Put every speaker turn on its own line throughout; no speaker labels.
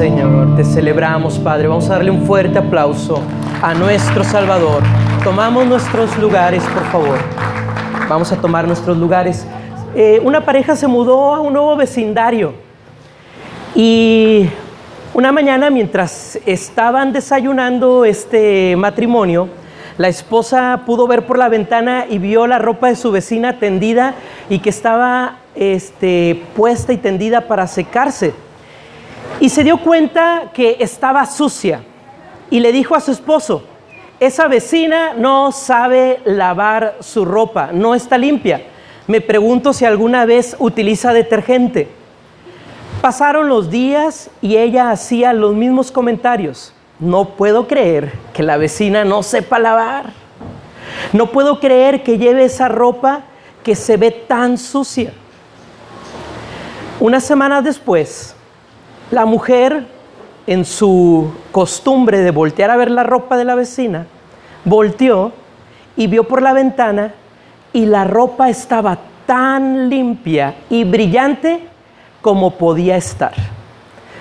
Señor, te celebramos, Padre. Vamos a darle un fuerte aplauso a nuestro Salvador. Tomamos nuestros lugares, por favor. Vamos a tomar nuestros lugares. Eh, una pareja se mudó a un nuevo vecindario y una mañana mientras estaban desayunando este matrimonio, la esposa pudo ver por la ventana y vio la ropa de su vecina tendida y que estaba este, puesta y tendida para secarse. Y se dio cuenta que estaba sucia y le dijo a su esposo, esa vecina no sabe lavar su ropa, no está limpia. Me pregunto si alguna vez utiliza detergente. Pasaron los días y ella hacía los mismos comentarios. No puedo creer que la vecina no sepa lavar. No puedo creer que lleve esa ropa que se ve tan sucia. Una semana después, la mujer, en su costumbre de voltear a ver la ropa de la vecina, volteó y vio por la ventana y la ropa estaba tan limpia y brillante como podía estar.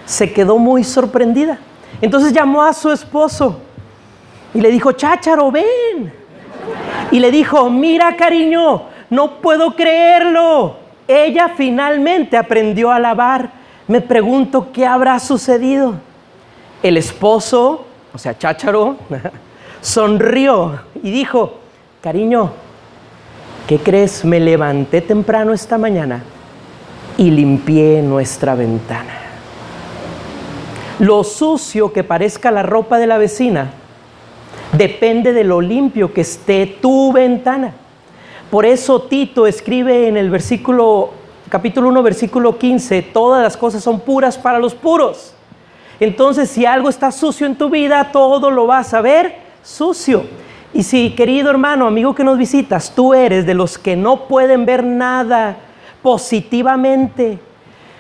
Se quedó muy sorprendida. Entonces llamó a su esposo y le dijo, chácharo, ven. Y le dijo, mira cariño, no puedo creerlo. Ella finalmente aprendió a lavar me pregunto qué habrá sucedido. El esposo, o sea, Chácharo, sonrió y dijo, cariño, ¿qué crees? Me levanté temprano esta mañana y limpié nuestra ventana. Lo sucio que parezca la ropa de la vecina depende de lo limpio que esté tu ventana. Por eso Tito escribe en el versículo capítulo 1, versículo 15, todas las cosas son puras para los puros. Entonces, si algo está sucio en tu vida, todo lo vas a ver sucio. Y si, querido hermano, amigo que nos visitas, tú eres de los que no pueden ver nada positivamente,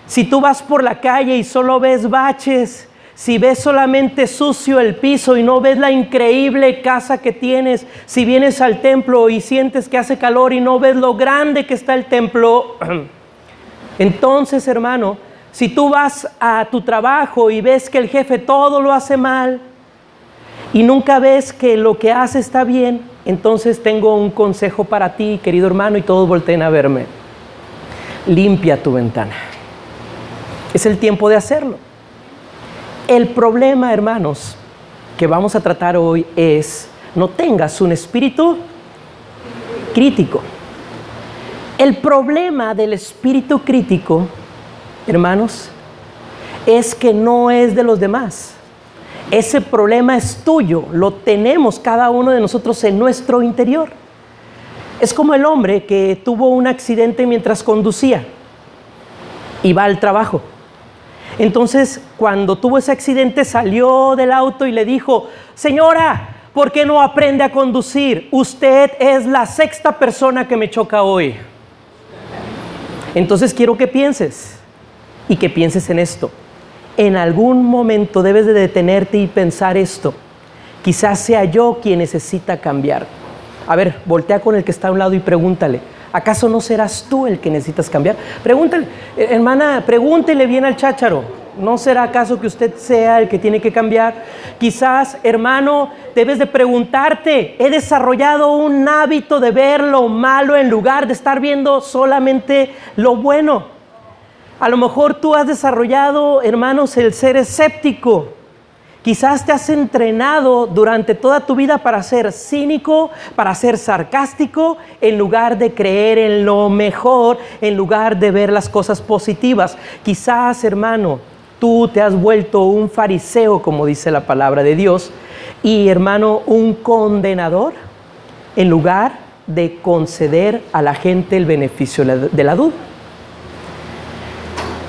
si tú vas por la calle y solo ves baches, si ves solamente sucio el piso y no ves la increíble casa que tienes, si vienes al templo y sientes que hace calor y no ves lo grande que está el templo, Entonces, hermano, si tú vas a tu trabajo y ves que el jefe todo lo hace mal y nunca ves que lo que hace está bien, entonces tengo un consejo para ti, querido hermano, y todos volteen a verme. Limpia tu ventana. Es el tiempo de hacerlo. El problema, hermanos, que vamos a tratar hoy es no tengas un espíritu crítico. El problema del espíritu crítico, hermanos, es que no es de los demás. Ese problema es tuyo, lo tenemos cada uno de nosotros en nuestro interior. Es como el hombre que tuvo un accidente mientras conducía y va al trabajo. Entonces, cuando tuvo ese accidente, salió del auto y le dijo, señora, ¿por qué no aprende a conducir? Usted es la sexta persona que me choca hoy. Entonces quiero que pienses y que pienses en esto. En algún momento debes de detenerte y pensar esto. Quizás sea yo quien necesita cambiar. A ver, voltea con el que está a un lado y pregúntale, ¿acaso no serás tú el que necesitas cambiar? Pregúntale, eh, hermana, pregúntele bien al chácharo. ¿No será acaso que usted sea el que tiene que cambiar? Quizás, hermano, debes de preguntarte, ¿he desarrollado un hábito de ver lo malo en lugar de estar viendo solamente lo bueno? A lo mejor tú has desarrollado, hermanos, el ser escéptico. Quizás te has entrenado durante toda tu vida para ser cínico, para ser sarcástico, en lugar de creer en lo mejor, en lugar de ver las cosas positivas. Quizás, hermano, Tú te has vuelto un fariseo, como dice la palabra de Dios, y hermano, un condenador, en lugar de conceder a la gente el beneficio de la duda.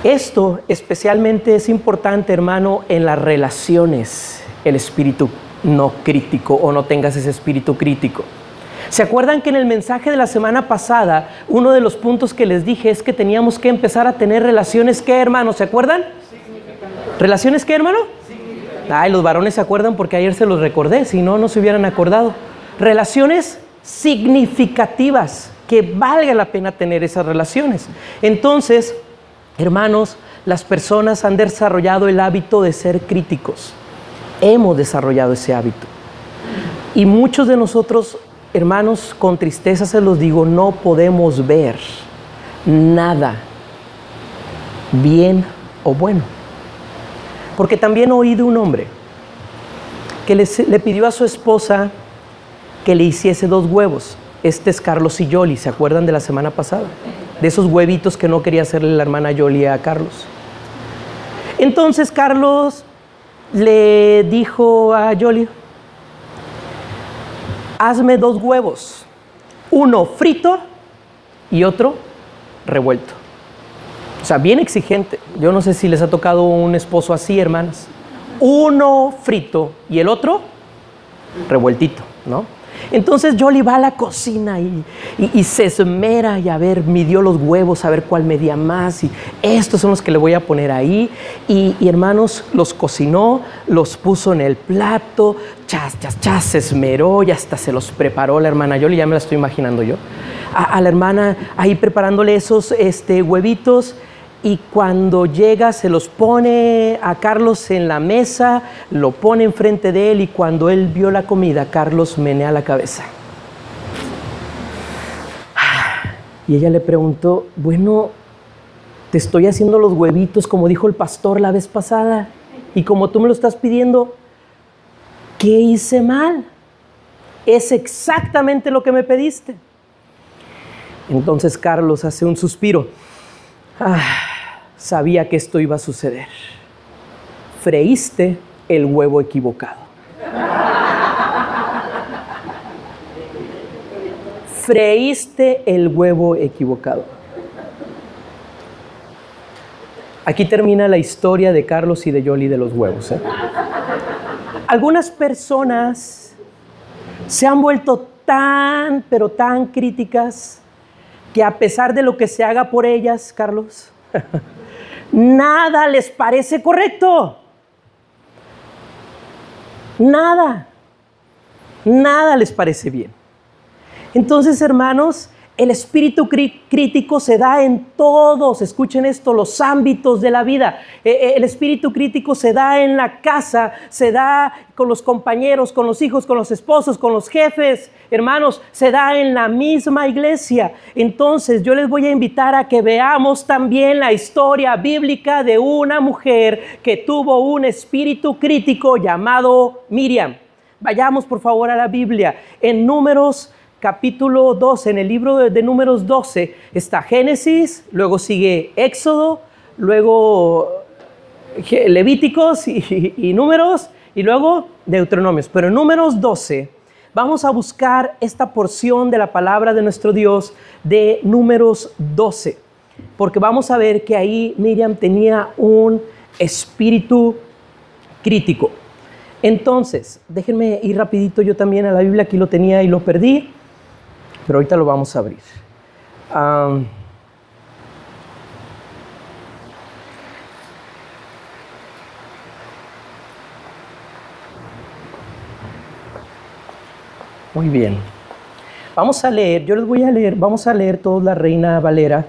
Esto especialmente es importante, hermano, en las relaciones, el espíritu no crítico o no tengas ese espíritu crítico. ¿Se acuerdan que en el mensaje de la semana pasada, uno de los puntos que les dije es que teníamos que empezar a tener relaciones, ¿qué hermano? ¿Se acuerdan? ¿Relaciones qué, hermano? Ay, los varones se acuerdan porque ayer se los recordé, si no, no se hubieran acordado. Relaciones significativas, que valga la pena tener esas relaciones. Entonces, hermanos, las personas han desarrollado el hábito de ser críticos. Hemos desarrollado ese hábito. Y muchos de nosotros, hermanos, con tristeza se los digo, no podemos ver nada, bien o bueno. Porque también oí de un hombre que le, pidió a su esposa que le hiciese dos huevos. Este es Carlos y Yoli, ¿se acuerdan de la semana pasada? De esos huevitos que no quería hacerle la hermana Yoli a Carlos. Entonces Carlos le dijo a Yoli, hazme dos huevos, uno frito y otro revuelto. O sea, bien exigente. Yo no sé si les ha tocado un esposo así, hermanas. Uno frito y el otro revueltito, ¿no? Entonces Jolly va a la cocina y, se esmera y a ver, midió los huevos, a ver cuál medía más y estos son los que le voy a poner ahí. Y, hermanos, los cocinó, los puso en el plato, chas, chas, chas, se esmeró y hasta se los preparó la hermana Jolly, ya me la estoy imaginando yo. A, la hermana ahí preparándole esos este, huevitos y cuando llega se los pone a Carlos en la mesa, lo pone enfrente de él y cuando él vio la comida, Carlos menea la cabeza. Y ella le preguntó, bueno, te estoy haciendo los huevitos como dijo el pastor la vez pasada y como tú me lo estás pidiendo, ¿qué hice mal? Es exactamente lo que me pediste. Entonces Carlos hace un suspiro. Ah, sabía que esto iba a suceder. Freíste el huevo equivocado. Freíste el huevo equivocado. Aquí termina la historia de Carlos y de Yoli de los huevos. ¿eh? Algunas personas se han vuelto tan, pero tan críticas que a pesar de lo que se haga por ellas, Carlos, nada les parece correcto. Nada. Nada les parece bien. Entonces, hermanos, el espíritu crítico se da en todos, escuchen esto, los ámbitos de la vida. E, e, el espíritu crítico se da en la casa, se da con los compañeros, con los hijos, con los esposos, con los jefes. Hermanos, se da en la misma iglesia. Entonces yo les voy a invitar a que veamos también la historia bíblica de una mujer que tuvo un espíritu crítico llamado Miriam. Vayamos por favor a la Biblia. En números capítulo 12, en el libro de, números 12, está Génesis, luego sigue Éxodo, luego Levíticos y, números, y luego Deuteronomios. Pero en números 12 vamos a buscar esta porción de la palabra de nuestro Dios de números 12, porque vamos a ver que ahí Miriam tenía un espíritu crítico. Entonces, déjenme ir rapidito yo también a la Biblia, aquí lo tenía y lo perdí pero ahorita lo vamos a abrir. muy bien. Vamos a leer, yo les voy a leer, vamos a leer todos la Reina Valera,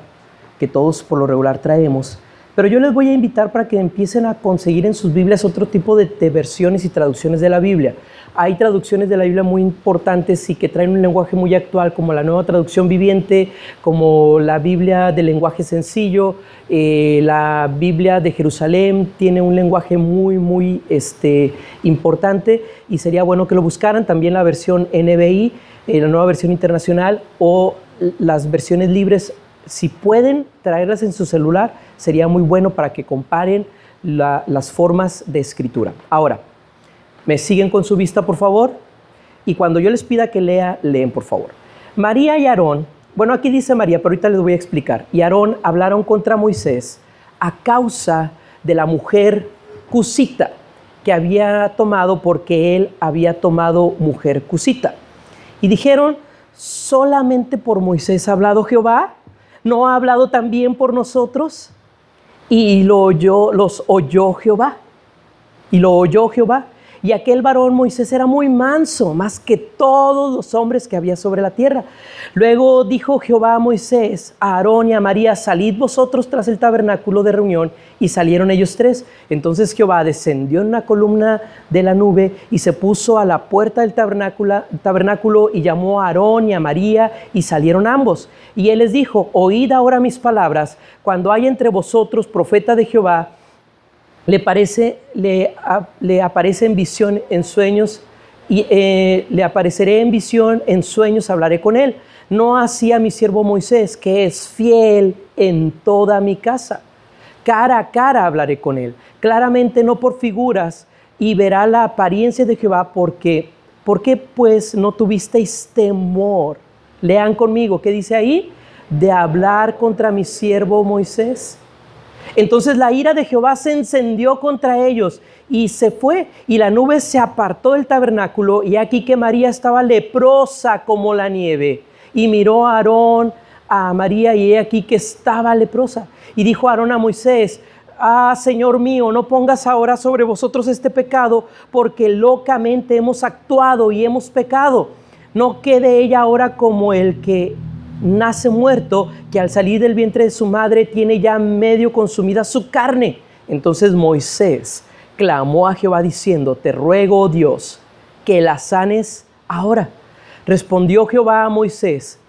que todos por lo regular traemos. Pero yo les voy a invitar para que empiecen a conseguir en sus Biblias otro tipo de, versiones y traducciones de la Biblia. Hay traducciones de la Biblia muy importantes y que traen un lenguaje muy actual, como la nueva traducción viviente, como la Biblia de lenguaje sencillo, eh, la Biblia de Jerusalén tiene un lenguaje muy, muy este, importante y sería bueno que lo buscaran. También la versión NBI, eh, la nueva versión internacional o las versiones libres si pueden traerlas en su celular, sería muy bueno para que comparen las formas de escritura. Ahora, ¿me siguen con su vista, por favor? Y cuando yo les pida que lea, leen, por favor. María y Aarón, bueno, aquí dice María, pero ahorita les voy a explicar. Y Aarón hablaron contra Moisés a causa de la mujer cusita que había tomado porque él había tomado mujer cusita. Y dijeron, solamente por Moisés ha hablado Jehová ¿No ha hablado también por nosotros? Y lo oyó, los oyó Jehová. Y lo oyó Jehová. Y aquel varón Moisés era muy manso, más que todos los hombres que había sobre la tierra. Luego dijo Jehová a Moisés, a Aarón y a María, salid vosotros tras el tabernáculo de reunión. Y salieron ellos tres. Entonces Jehová descendió en una columna de la nube y se puso a la puerta del tabernáculo, y llamó a Aarón y a María y salieron ambos. Y él les dijo, oíd ahora mis palabras, cuando hay entre vosotros profeta de Jehová, le, parece, le, le aparece en visión, en sueños, y eh, le apareceré en visión, en sueños hablaré con él. No así a mi siervo Moisés, que es fiel en toda mi casa. Cara a cara hablaré con él, claramente no por figuras, y verá la apariencia de Jehová, porque, ¿por qué pues no tuvisteis temor? Lean conmigo, ¿qué dice ahí? De hablar contra mi siervo Moisés. Entonces la ira de Jehová se encendió contra ellos y se fue, y la nube se apartó del tabernáculo, y aquí que María estaba leprosa como la nieve. Y miró a Aarón, a María, y he aquí que estaba leprosa. Y dijo Aarón a Moisés, Ah, Señor mío, no pongas ahora sobre vosotros este pecado, porque locamente hemos actuado y hemos pecado. No quede ella ahora como el que nace muerto, que al salir del vientre de su madre tiene ya medio consumida su carne. Entonces Moisés clamó a Jehová diciendo, te ruego, oh Dios, que la sanes ahora. Respondió Jehová a Moisés,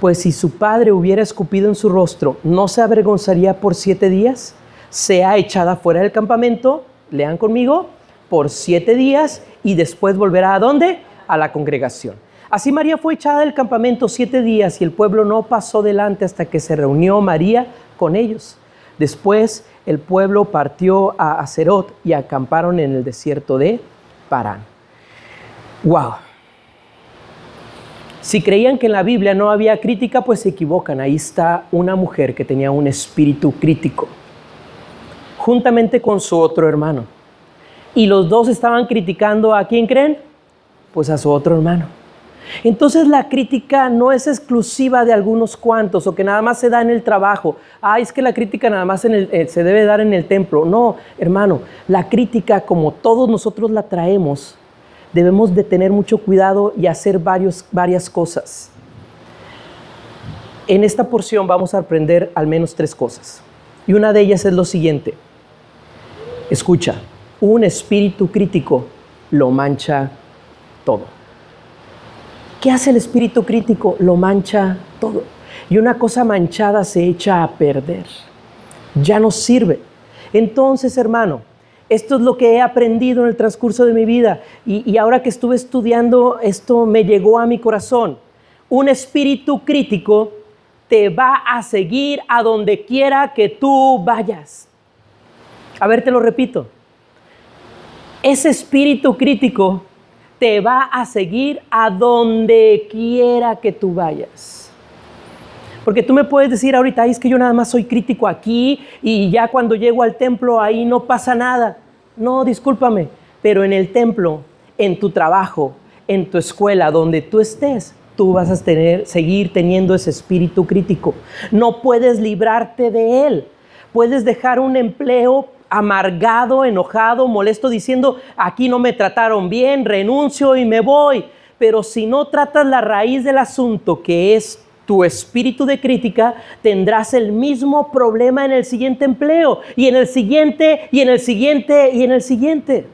pues si su padre hubiera escupido en su rostro, ¿no se avergonzaría por siete días? Sea echada fuera del campamento, lean conmigo, por siete días y después volverá a dónde? A la congregación. Así María fue echada del campamento siete días y el pueblo no pasó delante hasta que se reunió María con ellos. Después el pueblo partió a Acerot y acamparon en el desierto de Parán. ¡Wow! Si creían que en la Biblia no había crítica, pues se equivocan. Ahí está una mujer que tenía un espíritu crítico, juntamente con su otro hermano. Y los dos estaban criticando a quién creen? Pues a su otro hermano. Entonces la crítica no es exclusiva de algunos cuantos o que nada más se da en el trabajo. Ah, es que la crítica nada más eh, se debe dar en el templo. No, hermano, la crítica como todos nosotros la traemos, debemos de tener mucho cuidado y hacer varias cosas. En esta porción vamos a aprender al menos tres cosas. Y una de ellas es lo siguiente. Escucha, un espíritu crítico lo mancha todo. ¿Qué hace el espíritu crítico? Lo mancha todo. Y una cosa manchada se echa a perder. Ya no sirve. Entonces, hermano, esto es lo que he aprendido en el transcurso de mi vida. Y, ahora que estuve estudiando, esto me llegó a mi corazón. Un espíritu crítico te va a seguir a donde quiera que tú vayas. A ver, te lo repito. Ese espíritu crítico te va a seguir a donde quiera que tú vayas. Porque tú me puedes decir ahorita, es que yo nada más soy crítico aquí y ya cuando llego al templo ahí no pasa nada. No, discúlpame, pero en el templo, en tu trabajo, en tu escuela, donde tú estés, tú vas a seguir teniendo ese espíritu crítico. No puedes librarte de él. Puedes dejar un empleo amargado, enojado, molesto, diciendo, aquí no me trataron bien, renuncio y me voy. Pero si no tratas la raíz del asunto, que es tu espíritu de crítica, tendrás el mismo problema en el siguiente empleo, y en el siguiente, y en el siguiente, y en el siguiente.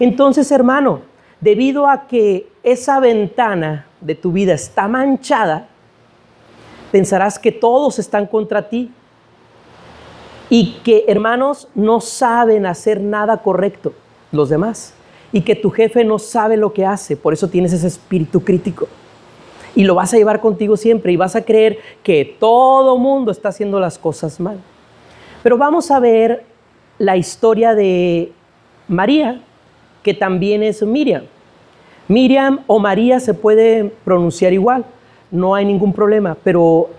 Entonces, hermano, debido a que esa ventana de tu vida está manchada, pensarás que todos están contra ti, y que hermanos no saben hacer nada correcto los demás y que tu jefe no sabe lo que hace, por eso tienes ese espíritu crítico. Y lo vas a llevar contigo siempre y vas a creer que todo mundo está haciendo las cosas mal. Pero vamos a ver la historia de María, que también es Miriam. Miriam o María se puede pronunciar igual, no hay ningún problema, pero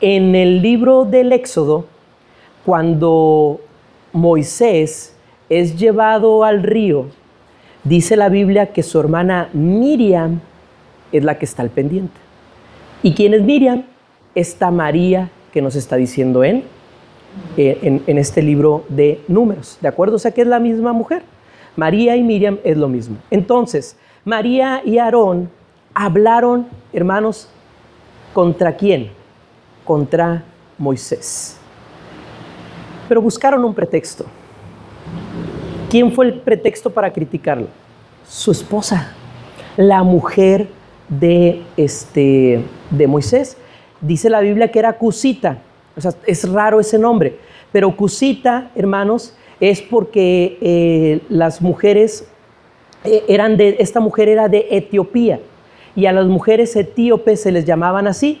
en el libro del Éxodo, cuando Moisés es llevado al río, dice la Biblia que su hermana Miriam es la que está al pendiente. ¿Y quién es Miriam? Esta María que nos está diciendo en, en, este libro de números, ¿de acuerdo? O sea que es la misma mujer. María y Miriam es lo mismo. Entonces, María y Aarón hablaron, hermanos, ¿contra quién? Contra Moisés. Pero buscaron un pretexto. ¿Quién fue el pretexto para criticarlo? Su esposa, la mujer de, este, de Moisés. Dice la Biblia que era Cusita. O sea, es raro ese nombre. Pero Cusita, hermanos, es porque eh, las mujeres eh, eran de, esta mujer era de Etiopía. Y a las mujeres etíopes se les llamaban así,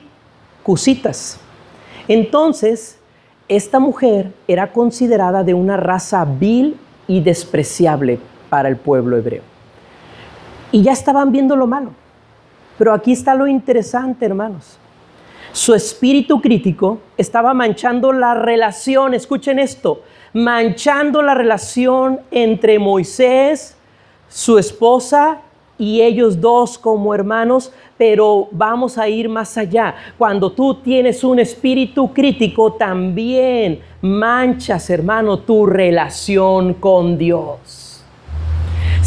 Cusitas. Entonces, esta mujer era considerada de una raza vil y despreciable para el pueblo hebreo. Y ya estaban viendo lo malo. Pero aquí está lo interesante, hermanos. Su espíritu crítico estaba manchando la relación, escuchen esto, manchando la relación entre Moisés, su esposa y ellos dos como hermanos, pero vamos a ir más allá. Cuando tú tienes un espíritu crítico, también manchas, hermano, tu relación con Dios.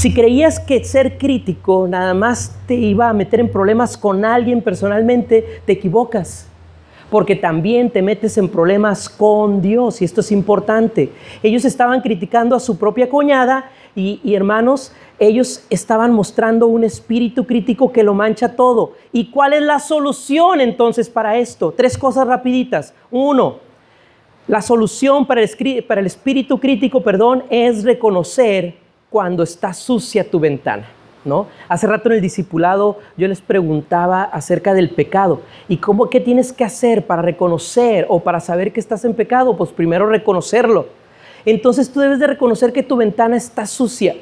Si creías que ser crítico nada más te iba a meter en problemas con alguien personalmente, te equivocas porque también te metes en problemas con Dios y esto es importante. Ellos estaban criticando a su propia cuñada y, hermanos, ellos estaban mostrando un espíritu crítico que lo mancha todo. ¿Y cuál es la solución entonces para esto? Tres cosas rapiditas. Uno, la solución para el, para el espíritu crítico, perdón, es reconocer cuando está sucia tu ventana. ¿No? Hace rato en el discipulado yo les preguntaba acerca del pecado y cómo qué tienes que hacer para reconocer o para saber que estás en pecado, pues primero reconocerlo. Entonces tú debes de reconocer que tu ventana está sucia.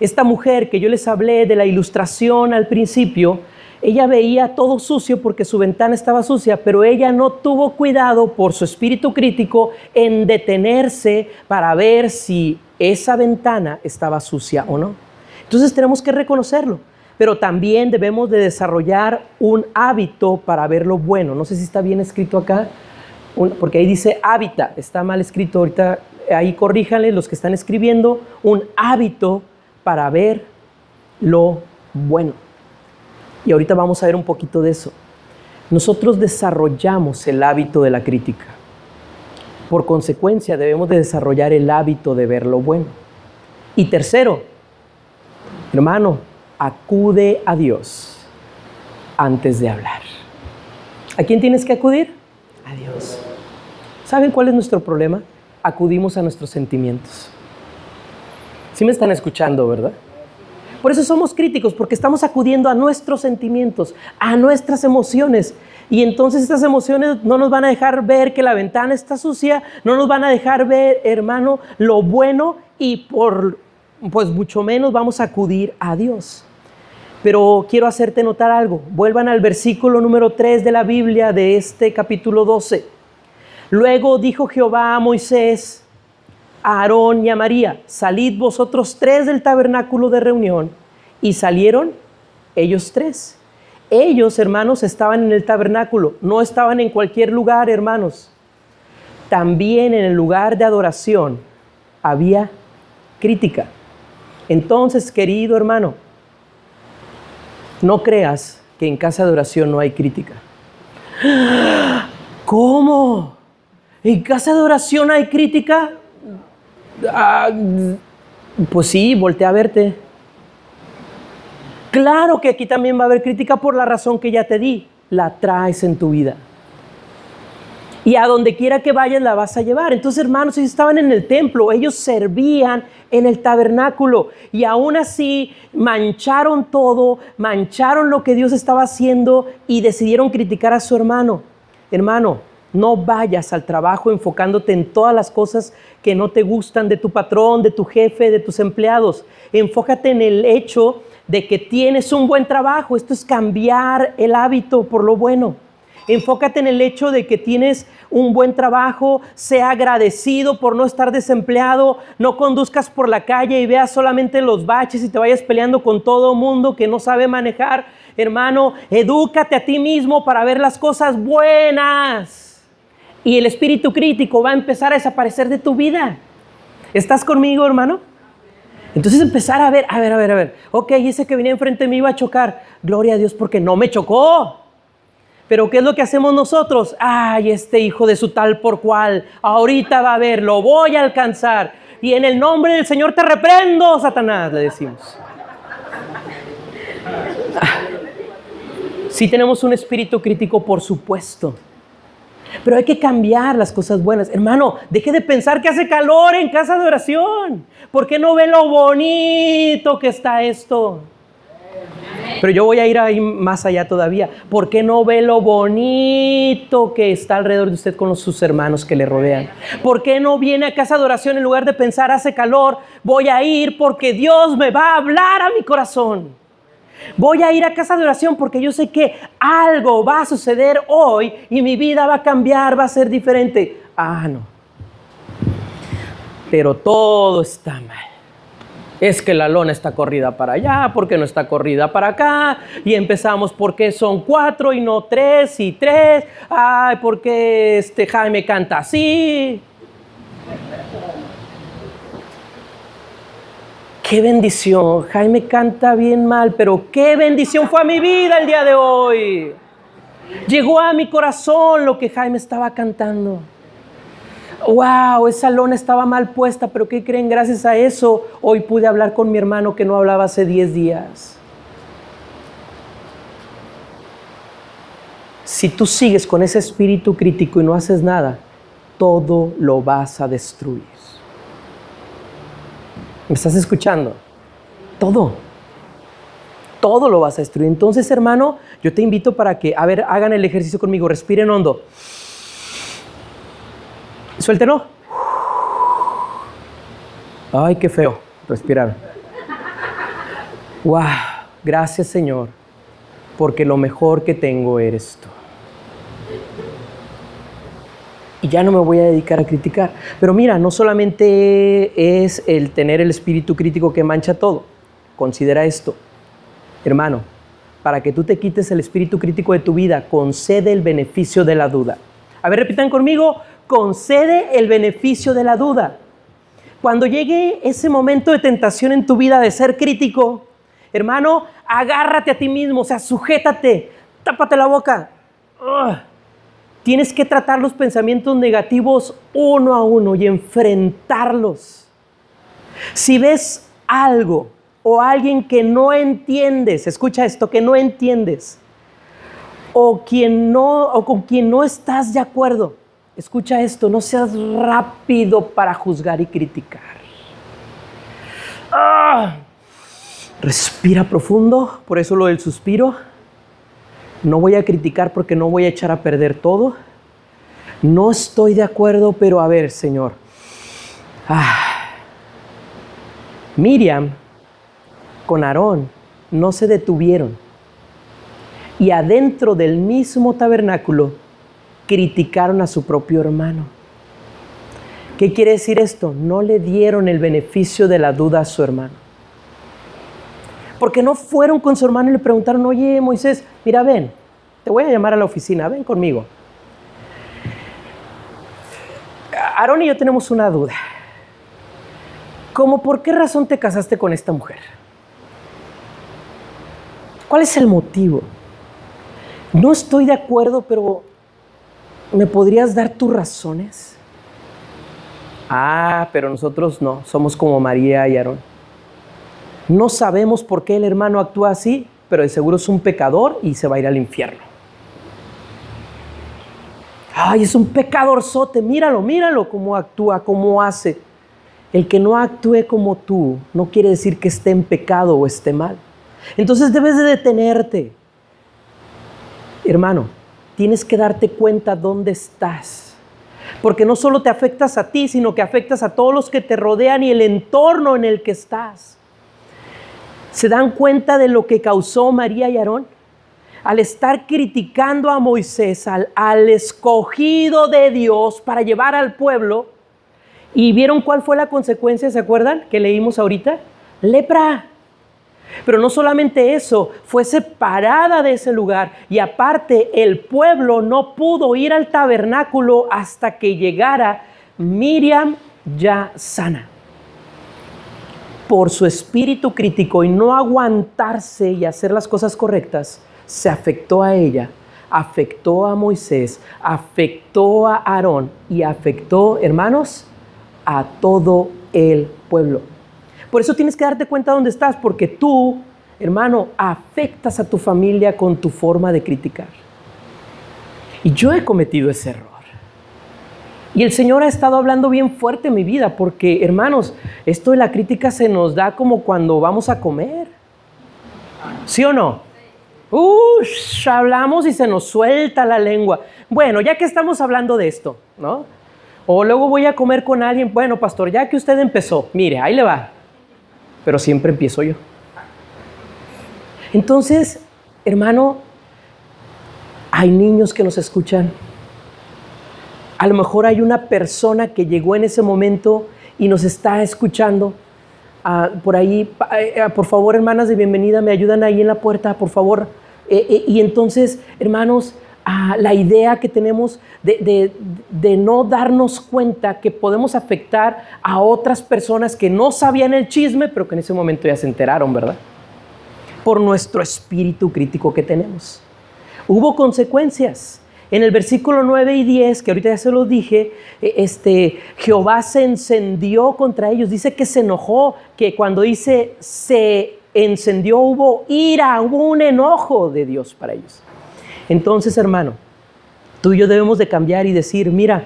Esta mujer que yo les hablé de la ilustración al principio, ella veía todo sucio porque su ventana estaba sucia, pero ella no tuvo cuidado por su espíritu crítico en detenerse para ver si esa ventana estaba sucia o no. Entonces tenemos que reconocerlo, pero también debemos de desarrollar un hábito para ver lo bueno. No sé si está bien escrito acá, porque ahí dice hábitat, está mal escrito ahorita, ahí corríjanle los que están escribiendo, un hábito para ver lo bueno. Y ahorita vamos a ver un poquito de eso. Nosotros desarrollamos el hábito de la crítica. Por consecuencia, debemos de desarrollar el hábito de ver lo bueno. Y tercero, Hermano, acude a Dios antes de hablar. ¿A quién tienes que acudir? A Dios. ¿Saben cuál es nuestro problema? Acudimos a nuestros sentimientos. Sí me están escuchando, ¿verdad? Por eso somos críticos, porque estamos acudiendo a nuestros sentimientos, a nuestras emociones. Y entonces estas emociones no nos van a dejar ver que la ventana está sucia, no nos van a dejar ver, hermano, lo bueno y por pues mucho menos vamos a acudir a Dios. Pero quiero hacerte notar algo. Vuelvan al versículo número 3 de la Biblia de este capítulo 12. Luego dijo Jehová a Moisés, Aarón y a María, salid vosotros tres del tabernáculo de reunión. Y salieron ellos tres. Ellos, hermanos, estaban en el tabernáculo, no estaban en cualquier lugar, hermanos. También en el lugar de adoración había crítica. Entonces, querido hermano, no creas que en casa de oración no hay crítica. ¿Cómo? ¿En casa de oración hay crítica? Ah, pues sí, voltea a verte. Claro que aquí también va a haber crítica por la razón que ya te di. La traes en tu vida y a donde quiera que vayas la vas a llevar. Entonces, hermanos, ellos estaban en el templo, ellos servían en el tabernáculo y aún así mancharon todo, mancharon lo que Dios estaba haciendo y decidieron criticar a su hermano. Hermano, no vayas al trabajo enfocándote en todas las cosas que no te gustan de tu patrón, de tu jefe, de tus empleados. Enfócate en el hecho de que tienes un buen trabajo. Esto es cambiar el hábito por lo bueno. Enfócate en el hecho de que tienes un buen trabajo, sea agradecido por no estar desempleado, no conduzcas por la calle y veas solamente los baches y te vayas peleando con todo mundo que no sabe manejar. Hermano, edúcate a ti mismo para ver las cosas buenas. Y el espíritu crítico va a empezar a desaparecer de tu vida. ¿Estás conmigo, hermano? Entonces empezar a ver, a ver, a ver, a ver. Ok, ese que venía enfrente me iba a chocar. Gloria a Dios porque no me chocó. Pero ¿qué es lo que hacemos nosotros? Ay, este hijo de su tal por cual. Ahorita va a ver, lo voy a alcanzar. Y en el nombre del Señor te reprendo, Satanás, le decimos. Si tenemos un espíritu crítico, por supuesto. Pero hay que cambiar las cosas buenas. Hermano, deje de pensar que hace calor en casa de oración. ¿Por qué no ve lo bonito que está esto? Pero yo voy a ir ahí más allá todavía. ¿Por qué no ve lo bonito que está alrededor de usted con sus hermanos que le rodean? ¿Por qué no viene a casa de oración en lugar de pensar hace calor? Voy a ir porque Dios me va a hablar a mi corazón. Voy a ir a casa de oración porque yo sé que algo va a suceder hoy y mi vida va a cambiar, va a ser diferente. Ah, no. Pero todo está mal. Es que la lona está corrida para allá, porque no está corrida para acá. Y empezamos porque son cuatro y no tres y tres. Ay, porque este Jaime canta así. Qué bendición. Jaime canta bien mal, pero qué bendición fue a mi vida el día de hoy. Llegó a mi corazón lo que Jaime estaba cantando. Wow, esa lona estaba mal puesta, pero ¿qué creen? Gracias a eso hoy pude hablar con mi hermano que no hablaba hace 10 días. Si tú sigues con ese espíritu crítico y no haces nada, todo lo vas a destruir. ¿Me estás escuchando? Todo. Todo lo vas a destruir. Entonces, hermano, yo te invito para que, a ver, hagan el ejercicio conmigo. Respiren hondo. Suéltenlo. Ay, qué feo. Respirar. Wow. Gracias, Señor, porque lo mejor que tengo eres tú y ya no me voy a dedicar a criticar. Pero mira, no solamente es el tener el espíritu crítico que mancha todo. Considera esto, hermano, para que tú te quites el espíritu crítico de tu vida, concede el beneficio de la duda. A ver, repitan conmigo, concede el beneficio de la duda. Cuando llegue ese momento de tentación en tu vida de ser crítico, hermano, agárrate a ti mismo, o sea, sujétate, tápate la boca. Tienes que tratar los pensamientos negativos uno a uno y enfrentarlos. Si ves algo o alguien que no entiendes, escucha esto, que no entiendes, o, con quien no estás de acuerdo, escucha esto, no seas rápido para juzgar y criticar. ¡Ah! Respira profundo, por eso lo del suspiro. No voy a criticar porque no voy a echar a perder todo. No estoy de acuerdo, pero a ver, Señor. Ah. Miriam con Aarón no se detuvieron. Y adentro del mismo tabernáculo criticaron a su propio hermano. ¿Qué quiere decir esto? No le dieron el beneficio de la duda a su hermano. Porque no fueron con su hermano y le preguntaron, oye Moisés, mira, ven, te voy a llamar a la oficina, ven conmigo. Aarón y yo tenemos una duda. ¿Cómo por qué razón te casaste con esta mujer? ¿Cuál es el motivo? No estoy de acuerdo, pero ¿me podrías dar tus razones? Ah, pero nosotros no, somos como María y Aarón. No sabemos por qué el hermano actúa así, pero de seguro es un pecador y se va a ir al infierno. Ay, es un pecadorzote, míralo, míralo cómo actúa, cómo hace. El que no actúe como tú no quiere decir que esté en pecado o esté mal. Entonces debes de detenerte. Hermano, tienes que darte cuenta dónde estás. Porque no solo te afectas a ti, sino que afectas a todos los que te rodean y el entorno en el que estás. ¿Se dan cuenta de lo que causó María y Aarón? Al estar criticando a Moisés, al, al escogido de Dios para llevar al pueblo, ¿y vieron cuál fue la consecuencia, se acuerdan? Que leímos ahorita. Lepra. Pero no solamente eso, fue separada de ese lugar y aparte el pueblo no pudo ir al tabernáculo hasta que llegara Miriam ya sana. Por su espíritu crítico y no aguantarse y hacer las cosas correctas, se afectó a ella, afectó a Moisés, afectó a Aarón y afectó, hermanos, a todo el pueblo. Por eso tienes que darte cuenta dónde estás, porque tú, hermano, afectas a tu familia con tu forma de criticar. Y yo he cometido ese error. Y el Señor ha estado hablando bien fuerte en mi vida, porque hermanos, esto de la crítica se nos da como cuando vamos a comer. ¿Sí o no? Ush, hablamos y se nos suelta la lengua. Bueno, ya que estamos hablando de esto, ¿no? O luego voy a comer con alguien, bueno, pastor, ya que usted empezó, mire, ahí le va. Pero siempre empiezo yo. Entonces, hermano, hay niños que nos escuchan a lo mejor hay una persona que llegó en ese momento y nos está escuchando. Ah, por ahí, eh, ah, por favor, hermanas de bienvenida, me ayudan ahí en la puerta, por favor. Eh, eh, y entonces, hermanos, ah, la idea que tenemos de, de, no darnos cuenta que podemos afectar a otras personas que no sabían el chisme, pero que en ese momento ya se enteraron, ¿verdad? Por nuestro espíritu crítico que tenemos. Hubo consecuencias. En el versículo 9 y 10, que ahorita ya se lo dije, e, este, Jehová se encendió contra ellos. Dice que se enojó, que cuando dice se encendió hubo ira, hubo un enojo de Dios para ellos. Entonces, hermano, tú y yo debemos de cambiar y decir, mira,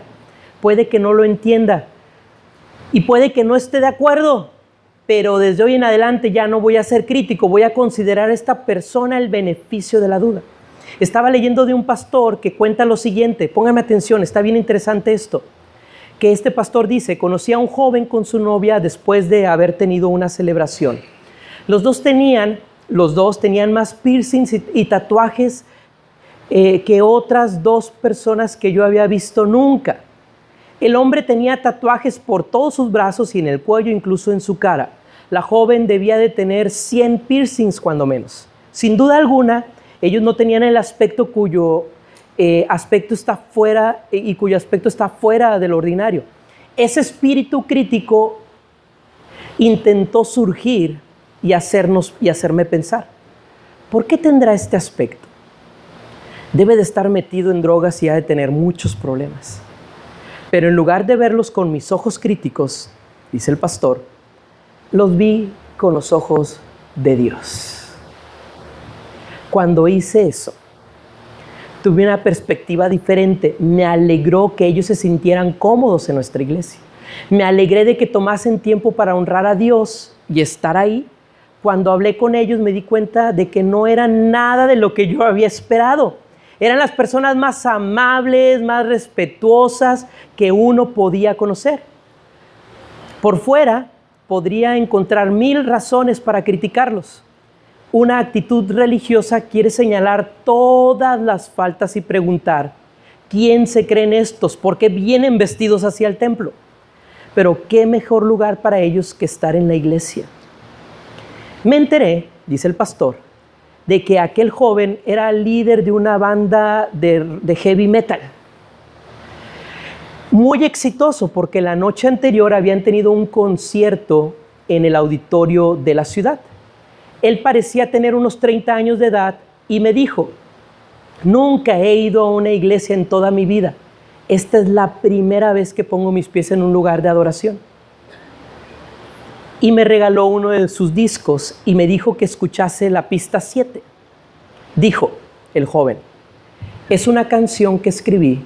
puede que no lo entienda y puede que no esté de acuerdo, pero desde hoy en adelante ya no voy a ser crítico, voy a considerar a esta persona el beneficio de la duda. Estaba leyendo de un pastor que cuenta lo siguiente, póngame atención, está bien interesante esto, que este pastor dice, conocí a un joven con su novia después de haber tenido una celebración. Los dos tenían, los dos tenían más piercings y, tatuajes eh, que otras dos personas que yo había visto nunca. El hombre tenía tatuajes por todos sus brazos y en el cuello, incluso en su cara. La joven debía de tener 100 piercings cuando menos. Sin duda alguna, ellos no tenían el aspecto cuyo eh, aspecto está fuera eh, y cuyo aspecto está fuera del ordinario. Ese espíritu crítico intentó surgir y hacernos y hacerme pensar. ¿Por qué tendrá este aspecto? Debe de estar metido en drogas y ha de tener muchos problemas. Pero en lugar de verlos con mis ojos críticos, dice el pastor, los vi con los ojos de Dios. Cuando hice eso, tuve una perspectiva diferente. Me alegró que ellos se sintieran cómodos en nuestra iglesia. Me alegré de que tomasen tiempo para honrar a Dios y estar ahí. Cuando hablé con ellos me di cuenta de que no era nada de lo que yo había esperado. Eran las personas más amables, más respetuosas que uno podía conocer. Por fuera podría encontrar mil razones para criticarlos una actitud religiosa quiere señalar todas las faltas y preguntar, ¿quién se creen estos? ¿Por qué vienen vestidos hacia el templo? Pero qué mejor lugar para ellos que estar en la iglesia. Me enteré, dice el pastor, de que aquel joven era líder de una banda de, de heavy metal. Muy exitoso porque la noche anterior habían tenido un concierto en el auditorio de la ciudad. Él parecía tener unos 30 años de edad y me dijo, nunca he ido a una iglesia en toda mi vida. Esta es la primera vez que pongo mis pies en un lugar de adoración. Y me regaló uno de sus discos y me dijo que escuchase la pista 7. Dijo el joven, es una canción que escribí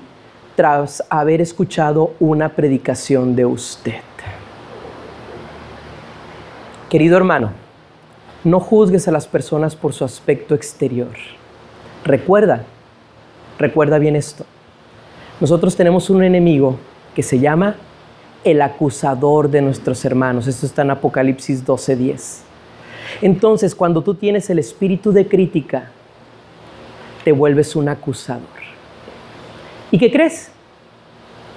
tras haber escuchado una predicación de usted. Querido hermano, no juzgues a las personas por su aspecto exterior. Recuerda, recuerda bien esto. Nosotros tenemos un enemigo que se llama el acusador de nuestros hermanos. Esto está en Apocalipsis 12:10. Entonces, cuando tú tienes el espíritu de crítica, te vuelves un acusador. ¿Y qué crees?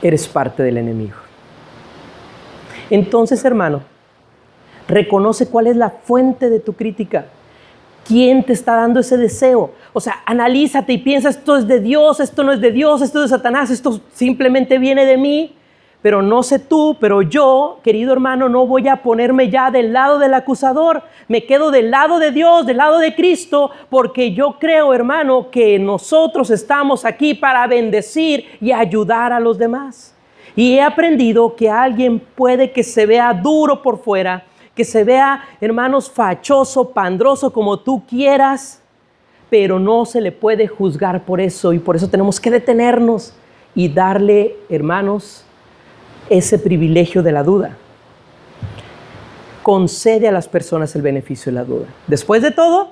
Eres parte del enemigo. Entonces, hermano, Reconoce cuál es la fuente de tu crítica. ¿Quién te está dando ese deseo? O sea, analízate y piensa, esto es de Dios, esto no es de Dios, esto es de Satanás, esto simplemente viene de mí. pero no sé tú, pero yo, querido hermano, no voy a ponerme ya del lado del acusador. Me quedo del lado de Dios, del lado de Cristo, porque yo creo, hermano, que nosotros estamos aquí para bendecir y ayudar a los demás. Y he aprendido que alguien puede que se vea duro por fuera, que se vea, hermanos, fachoso, pandroso, como tú quieras, pero no se le puede juzgar por eso y por eso tenemos que detenernos y darle, hermanos, ese privilegio de la duda. Concede a las personas el beneficio de la duda. Después de todo,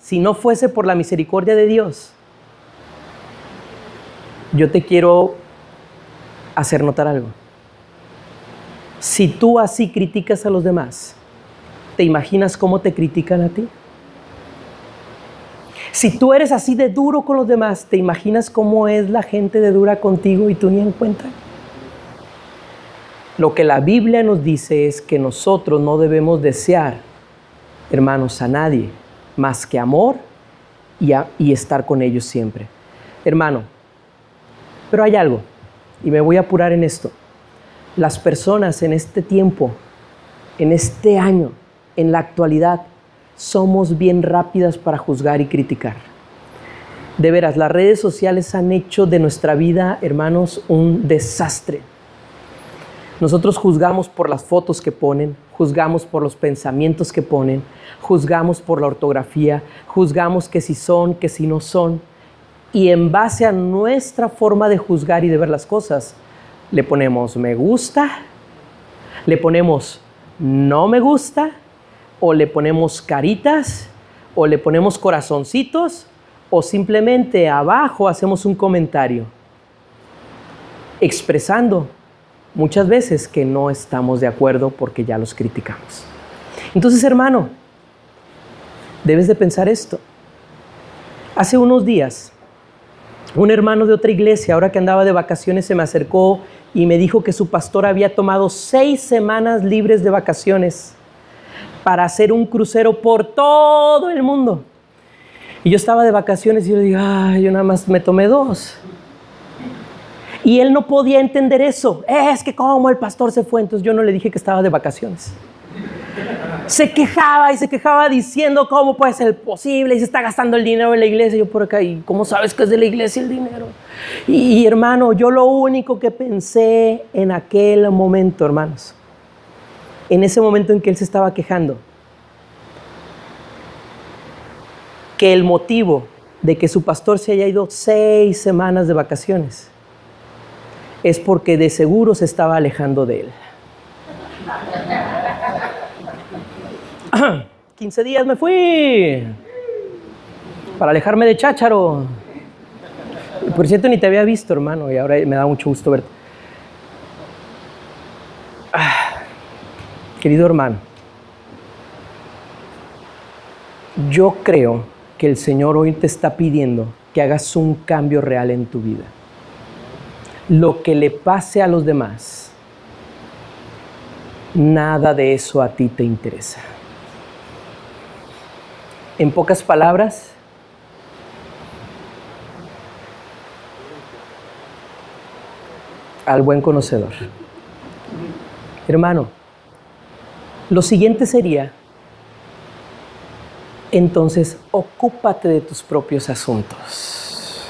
si no fuese por la misericordia de Dios, yo te quiero hacer notar algo. Si tú así criticas a los demás, ¿te imaginas cómo te critican a ti? Si tú eres así de duro con los demás, ¿te imaginas cómo es la gente de dura contigo y tú ni en cuenta? Lo que la Biblia nos dice es que nosotros no debemos desear, hermanos, a nadie más que amor y, y estar con ellos siempre. Hermano, pero hay algo, y me voy a apurar en esto. Las personas en este tiempo, en este año, en la actualidad, somos bien rápidas para juzgar y criticar. De veras, las redes sociales han hecho de nuestra vida, hermanos, un desastre. Nosotros juzgamos por las fotos que ponen, juzgamos por los pensamientos que ponen, juzgamos por la ortografía, juzgamos que si son, que si no son. Y en base a nuestra forma de juzgar y de ver las cosas, le ponemos me gusta, le ponemos no me gusta o le ponemos caritas, o le ponemos corazoncitos, o simplemente abajo hacemos un comentario, expresando muchas veces que no estamos de acuerdo porque ya los criticamos. Entonces, hermano, debes de pensar esto. Hace unos días, un hermano de otra iglesia, ahora que andaba de vacaciones, se me acercó y me dijo que su pastor había tomado seis semanas libres de vacaciones para hacer un crucero por todo el mundo. Y yo estaba de vacaciones y yo le digo, ay, yo nada más me tomé dos. Y él no podía entender eso. Es que como el pastor se fue, entonces yo no le dije que estaba de vacaciones. Se quejaba y se quejaba diciendo cómo puede ser posible y se está gastando el dinero en la iglesia. Yo por acá, ¿y cómo sabes que es de la iglesia el dinero? Y, y hermano, yo lo único que pensé en aquel momento, hermanos, en ese momento en que él se estaba quejando, que el motivo de que su pastor se haya ido seis semanas de vacaciones es porque de seguro se estaba alejando de él. 15 días me fui para alejarme de Chácharo. Por cierto, ni te había visto, hermano, y ahora me da mucho gusto verte. Querido hermano, yo creo que el Señor hoy te está pidiendo que hagas un cambio real en tu vida. Lo que le pase a los demás, nada de eso a ti te interesa. En pocas palabras, al buen conocedor. Hermano, lo siguiente sería, entonces, ocúpate de tus propios asuntos.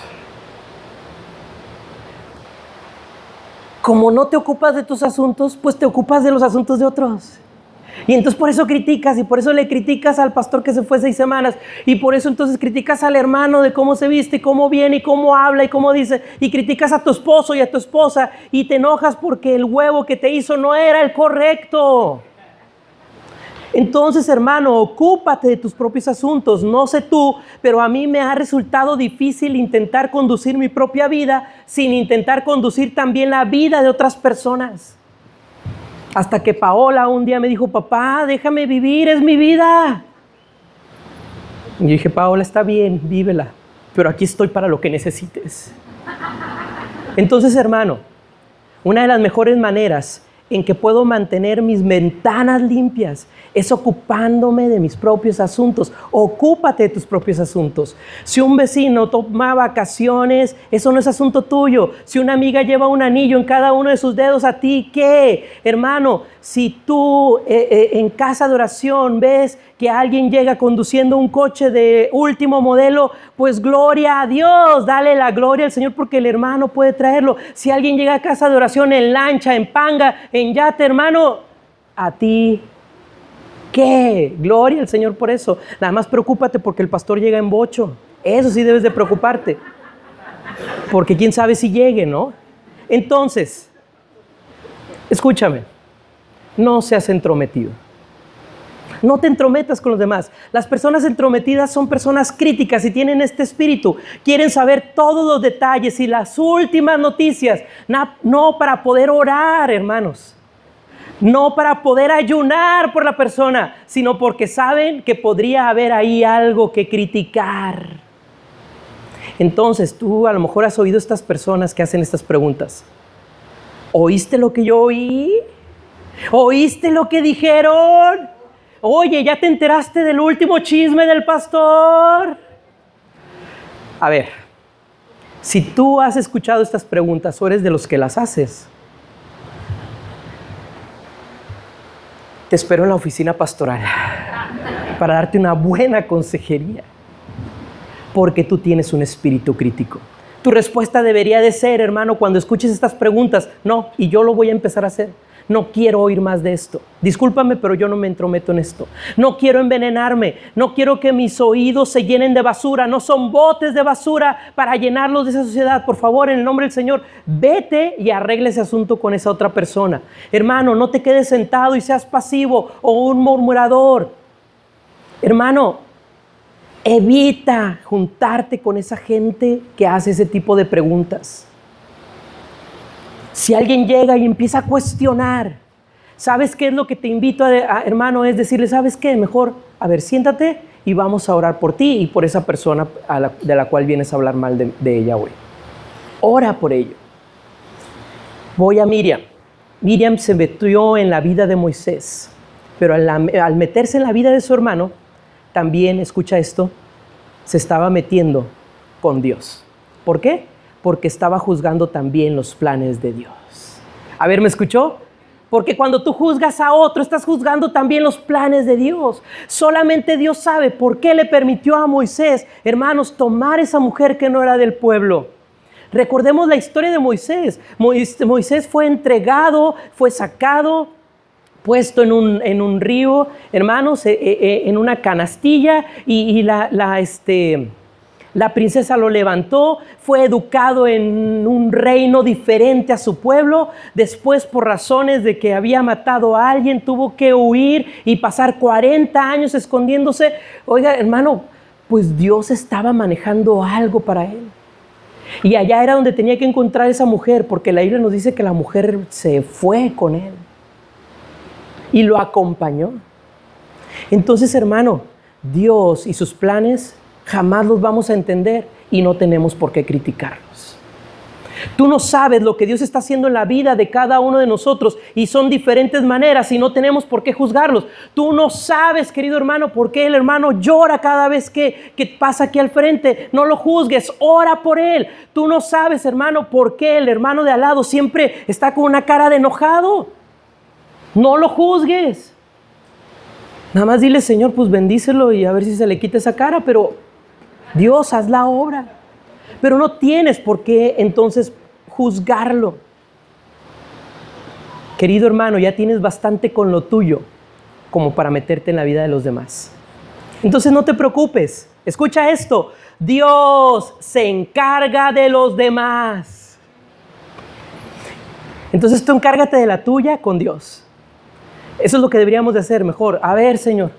Como no te ocupas de tus asuntos, pues te ocupas de los asuntos de otros. Y entonces por eso criticas y por eso le criticas al pastor que se fue seis semanas y por eso entonces criticas al hermano de cómo se viste, cómo viene y cómo habla y cómo dice y criticas a tu esposo y a tu esposa y te enojas porque el huevo que te hizo no era el correcto. Entonces, hermano, ocúpate de tus propios asuntos. No sé tú, pero a mí me ha resultado difícil intentar conducir mi propia vida sin intentar conducir también la vida de otras personas. Hasta que Paola un día me dijo, papá, déjame vivir, es mi vida. Y yo dije, Paola, está bien, vívela, pero aquí estoy para lo que necesites. Entonces, hermano, una de las mejores maneras en que puedo mantener mis ventanas limpias es ocupándome de mis propios asuntos. Ocúpate de tus propios asuntos. Si un vecino toma vacaciones, eso no es asunto tuyo. Si una amiga lleva un anillo en cada uno de sus dedos, ¿a ti qué? Hermano, si tú eh, eh, en casa de oración ves que alguien llega conduciendo un coche de último modelo, pues gloria a Dios, dale la gloria al Señor porque el hermano puede traerlo. Si alguien llega a casa de oración en lancha, en panga, en yate, hermano, a ti qué? Gloria al Señor por eso. Nada más preocúpate porque el pastor llega en bocho. Eso sí debes de preocuparte. Porque quién sabe si llegue, ¿no? Entonces, escúchame, no seas entrometido. No te entrometas con los demás. Las personas entrometidas son personas críticas y tienen este espíritu. Quieren saber todos los detalles y las últimas noticias. No para poder orar, hermanos no para poder ayunar por la persona, sino porque saben que podría haber ahí algo que criticar. Entonces tú a lo mejor has oído estas personas que hacen estas preguntas. ¿Oíste lo que yo oí? ¿Oíste lo que dijeron? Oye, ¿ya te enteraste del último chisme del pastor? A ver, si tú has escuchado estas preguntas o eres de los que las haces, Te espero en la oficina pastoral para darte una buena consejería, porque tú tienes un espíritu crítico. Tu respuesta debería de ser, hermano, cuando escuches estas preguntas, no, y yo lo voy a empezar a hacer. No quiero oír más de esto. Discúlpame, pero yo no me entrometo en esto. No quiero envenenarme. No quiero que mis oídos se llenen de basura. No son botes de basura para llenarlos de esa sociedad. Por favor, en el nombre del Señor, vete y arregle ese asunto con esa otra persona. Hermano, no te quedes sentado y seas pasivo o un murmurador. Hermano, evita juntarte con esa gente que hace ese tipo de preguntas. Si alguien llega y empieza a cuestionar, ¿sabes qué es lo que te invito a, hermano? Es decirle, ¿sabes qué? Mejor, a ver, siéntate y vamos a orar por ti y por esa persona de la cual vienes a hablar mal de, de ella hoy. Ora por ello. Voy a Miriam. Miriam se metió en la vida de Moisés, pero al, al meterse en la vida de su hermano, también, escucha esto, se estaba metiendo con Dios. ¿Por qué? Porque estaba juzgando también los planes de Dios. A ver, ¿me escuchó? Porque cuando tú juzgas a otro, estás juzgando también los planes de Dios. Solamente Dios sabe por qué le permitió a Moisés, hermanos, tomar esa mujer que no era del pueblo. Recordemos la historia de Moisés. Moisés fue entregado, fue sacado, puesto en un, río, hermanos, eh, eh, eh, en una canastilla y, la, la este, la princesa lo levantó, fue educado en un reino diferente a su pueblo, después por razones de que había matado a alguien tuvo que huir y pasar 40 años escondiéndose. Oiga, hermano, pues Dios estaba manejando algo para él. Y allá era donde tenía que encontrar esa mujer, porque la Biblia nos dice que la mujer se fue con él y lo acompañó. Entonces, hermano, Dios y sus planes jamás los vamos a entender y no tenemos por qué criticarlos. Tú no sabes lo que Dios está haciendo en la vida de cada uno de nosotros y son diferentes maneras y no tenemos por qué juzgarlos. Tú no sabes, querido hermano, por qué el hermano llora cada vez que, que pasa aquí al frente. No lo juzgues, ora por él. Tú no sabes, hermano, por qué el hermano de al lado siempre está con una cara de enojado. No lo juzgues. Nada más dile, Señor, pues bendícelo y a ver si se le quita esa cara, pero Dios, haz la obra. Pero no tienes por qué entonces juzgarlo. Querido hermano, ya tienes bastante con lo tuyo como para meterte en la vida de los demás. Entonces no te preocupes. Escucha esto. Dios se encarga de los demás. Entonces tú encárgate de la tuya con Dios. Eso es lo que deberíamos de hacer mejor. A ver, Señor,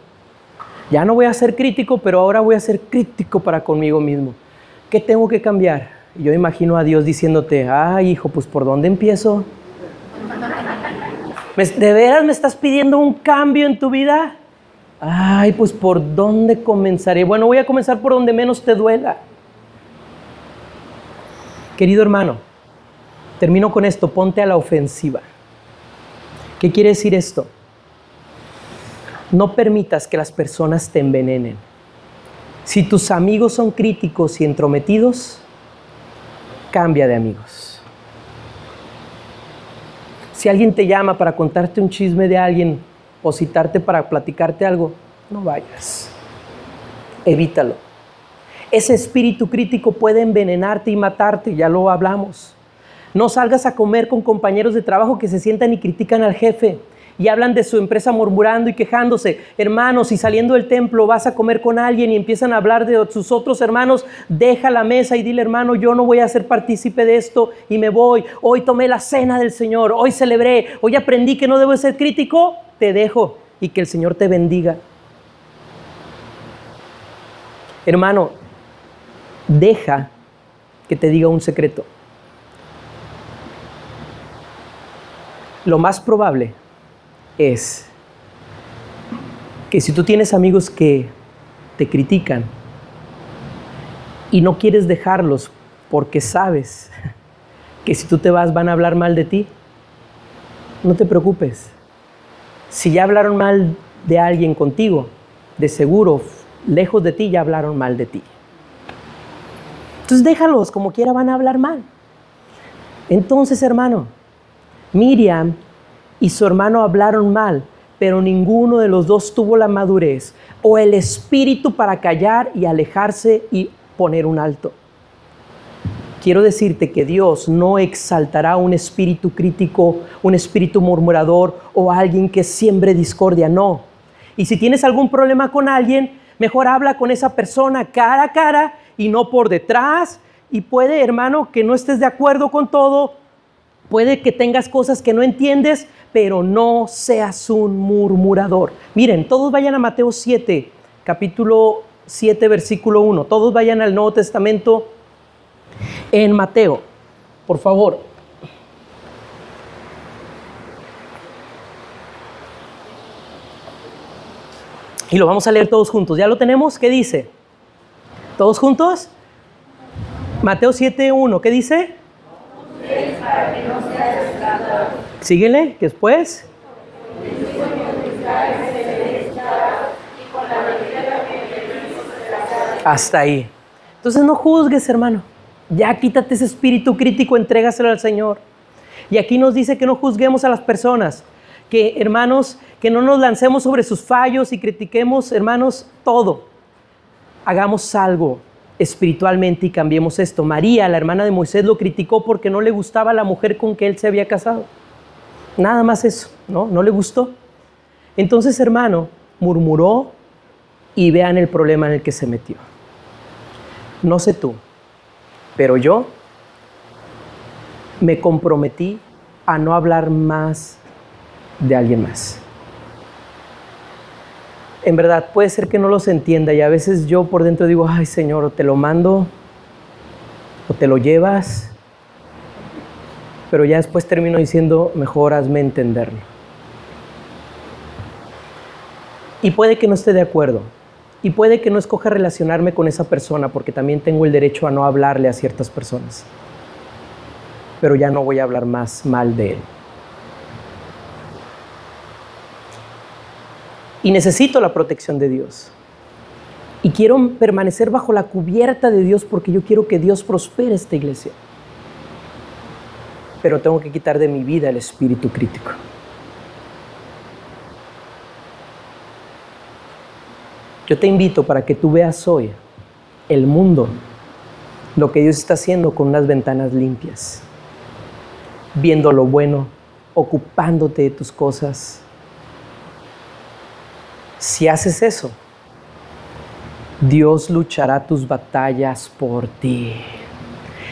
ya no voy a ser crítico, pero ahora voy a ser crítico para conmigo mismo. ¿Qué tengo que cambiar? Yo imagino a Dios diciéndote, ay hijo, pues ¿por dónde empiezo? ¿De veras me estás pidiendo un cambio en tu vida? Ay, pues ¿por dónde comenzaré? Bueno, voy a comenzar por donde menos te duela. Querido hermano, termino con esto, ponte a la ofensiva. ¿Qué quiere decir esto? No permitas que las personas te envenenen. Si tus amigos son críticos y entrometidos, cambia de amigos. Si alguien te llama para contarte un chisme de alguien o citarte para platicarte algo, no vayas. Evítalo. Ese espíritu crítico puede envenenarte y matarte, ya lo hablamos. No salgas a comer con compañeros de trabajo que se sientan y critican al jefe y hablan de su empresa murmurando y quejándose. Hermanos, si saliendo del templo vas a comer con alguien y empiezan a hablar de sus otros hermanos, deja la mesa y dile, hermano, yo no voy a ser partícipe de esto y me voy. Hoy tomé la cena del Señor, hoy celebré, hoy aprendí que no debo ser crítico, te dejo y que el Señor te bendiga. Hermano, deja que te diga un secreto. Lo más probable es que si tú tienes amigos que te critican y no quieres dejarlos porque sabes que si tú te vas van a hablar mal de ti, no te preocupes. Si ya hablaron mal de alguien contigo, de seguro, lejos de ti ya hablaron mal de ti. Entonces déjalos, como quiera van a hablar mal. Entonces, hermano, Miriam y su hermano hablaron mal, pero ninguno de los dos tuvo la madurez o el espíritu para callar y alejarse y poner un alto. Quiero decirte que Dios no exaltará un espíritu crítico, un espíritu murmurador o alguien que siembre discordia, no. Y si tienes algún problema con alguien, mejor habla con esa persona cara a cara y no por detrás. Y puede, hermano, que no estés de acuerdo con todo, puede que tengas cosas que no entiendes, pero no seas un murmurador. Miren, todos vayan a Mateo 7, capítulo 7, versículo 1. Todos vayan al Nuevo Testamento en Mateo, por favor. Y lo vamos a leer todos juntos. ¿Ya lo tenemos? ¿Qué dice? ¿Todos juntos? Mateo 7.1. ¿Qué dice? Síguele, después. Hasta ahí. Entonces no juzgues, hermano. Ya quítate ese espíritu crítico, entrégaselo al Señor. Y aquí nos dice que no juzguemos a las personas, que hermanos, que no nos lancemos sobre sus fallos y critiquemos, hermanos, todo. Hagamos algo espiritualmente y cambiemos esto. María, la hermana de Moisés, lo criticó porque no le gustaba la mujer con que él se había casado. Nada más eso, ¿no? No le gustó. Entonces, hermano, murmuró y vean el problema en el que se metió. No sé tú, pero yo me comprometí a no hablar más de alguien más. En verdad, puede ser que no los entienda y a veces yo por dentro digo, ay Señor, o te lo mando o te lo llevas pero ya después termino diciendo, mejor hazme entenderlo. Y puede que no esté de acuerdo, y puede que no escoja relacionarme con esa persona, porque también tengo el derecho a no hablarle a ciertas personas. Pero ya no voy a hablar más mal de él. Y necesito la protección de Dios. Y quiero permanecer bajo la cubierta de Dios porque yo quiero que Dios prospere esta iglesia pero tengo que quitar de mi vida el espíritu crítico. Yo te invito para que tú veas hoy el mundo, lo que Dios está haciendo con unas ventanas limpias, viendo lo bueno, ocupándote de tus cosas. Si haces eso, Dios luchará tus batallas por ti.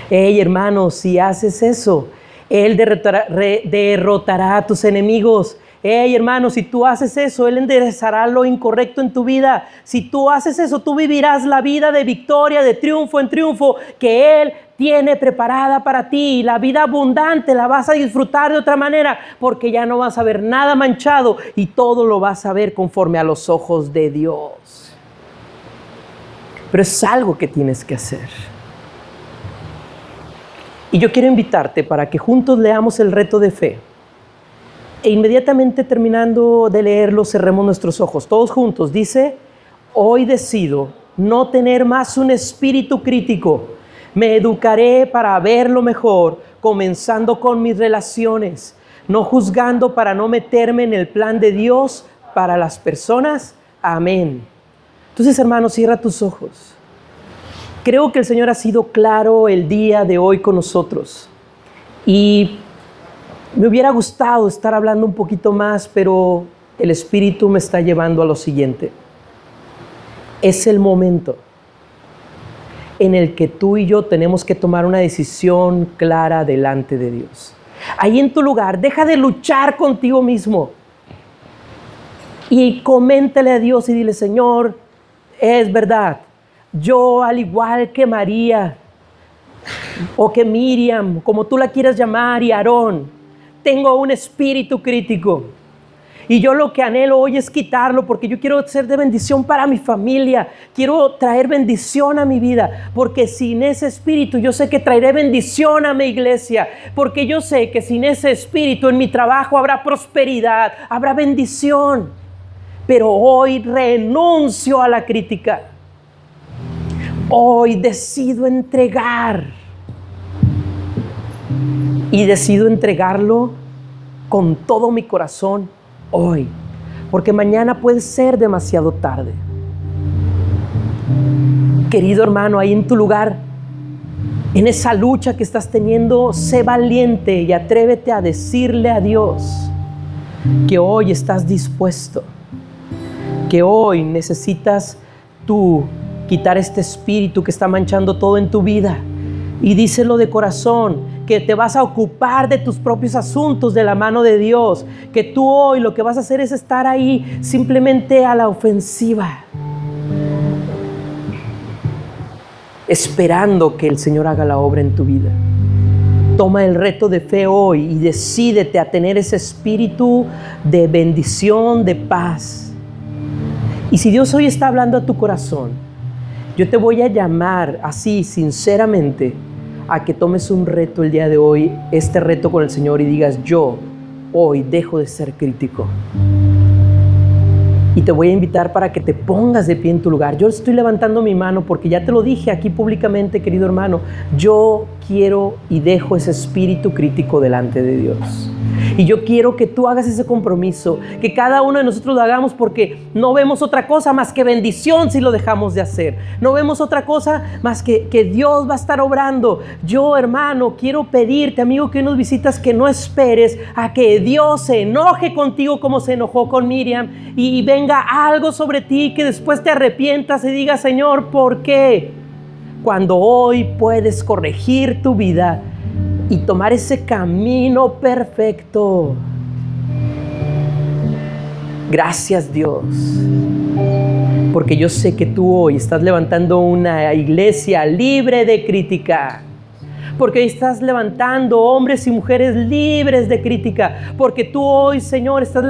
Hey hermano, si haces eso, él derrotará, a tus enemigos. Hey hermano, si tú haces eso, Él enderezará lo incorrecto en tu vida. Si tú haces eso, tú vivirás la vida de victoria, de triunfo en triunfo que Él tiene preparada para ti. La vida abundante la vas a disfrutar de otra manera porque ya no vas a ver nada manchado y todo lo vas a ver conforme a los ojos de Dios. Pero es algo que tienes que hacer. Y yo quiero invitarte para que juntos leamos el reto de fe E inmediatamente terminando de leerlo, cerremos nuestros ojos, todos juntos. Dice, hoy decido no tener más un espíritu crítico. Me educaré para verlo mejor, comenzando con mis relaciones, no juzgando para no meterme en el plan de Dios para las personas. Amén. Entonces, hermanos, cierra tus ojos. Creo que el Señor ha sido claro el día de hoy con nosotros. Y me hubiera gustado estar hablando un poquito más, pero el Espíritu me está llevando a lo siguiente. Es el momento en el que tú y yo tenemos que tomar una decisión clara delante de Dios. Ahí en tu lugar, deja de luchar contigo mismo y coméntale a Dios y dile, Señor, es verdad, yo al igual que María o que Miriam, como tú la quieras llamar, y Aarón, tengo un espíritu crítico. Y yo lo que anhelo hoy es quitarlo porque yo quiero ser de bendición para mi familia. Quiero traer bendición a mi vida. Porque sin ese espíritu yo sé que traeré bendición a mi iglesia. Porque yo sé que sin ese espíritu en mi trabajo habrá prosperidad, habrá bendición. Pero hoy renuncio a la crítica. Hoy decido entregar y decido entregarlo con todo mi corazón hoy, porque mañana puede ser demasiado tarde. Querido hermano, ahí en tu lugar, en esa lucha que estás teniendo, sé valiente y atrévete a decirle a Dios que hoy estás dispuesto, que hoy necesitas tú quitar este espíritu que está manchando todo en tu vida. Y díselo de corazón, que te vas a ocupar de tus propios asuntos de la mano de Dios, que tú hoy lo que vas a hacer es estar ahí simplemente a la ofensiva, esperando que el Señor haga la obra en tu vida. Toma el reto de fe hoy y decídete a tener ese espíritu de bendición, de paz. Y si Dios hoy está hablando a tu corazón, yo te voy a llamar así, sinceramente, a que tomes un reto el día de hoy, este reto con el Señor y digas, yo hoy dejo de ser crítico. Y te voy a invitar para que te pongas de pie en tu lugar. Yo estoy levantando mi mano porque ya te lo dije aquí públicamente, querido hermano. Yo quiero y dejo ese espíritu crítico delante de Dios. Y yo quiero que tú hagas ese compromiso, que cada uno de nosotros lo hagamos porque no vemos otra cosa más que bendición si lo dejamos de hacer. No vemos otra cosa más que que Dios va a estar obrando. Yo, hermano, quiero pedirte, amigo, que nos visitas, que no esperes a que Dios se enoje contigo como se enojó con Miriam y venga algo sobre ti que después te arrepientas y digas, Señor, ¿por qué? Cuando hoy puedes corregir tu vida y tomar ese camino perfecto. Gracias Dios, porque yo sé que tú hoy estás levantando una iglesia libre de crítica. Porque hoy estás levantando hombres y mujeres libres de crítica. Porque tú hoy, Señor, estás levantando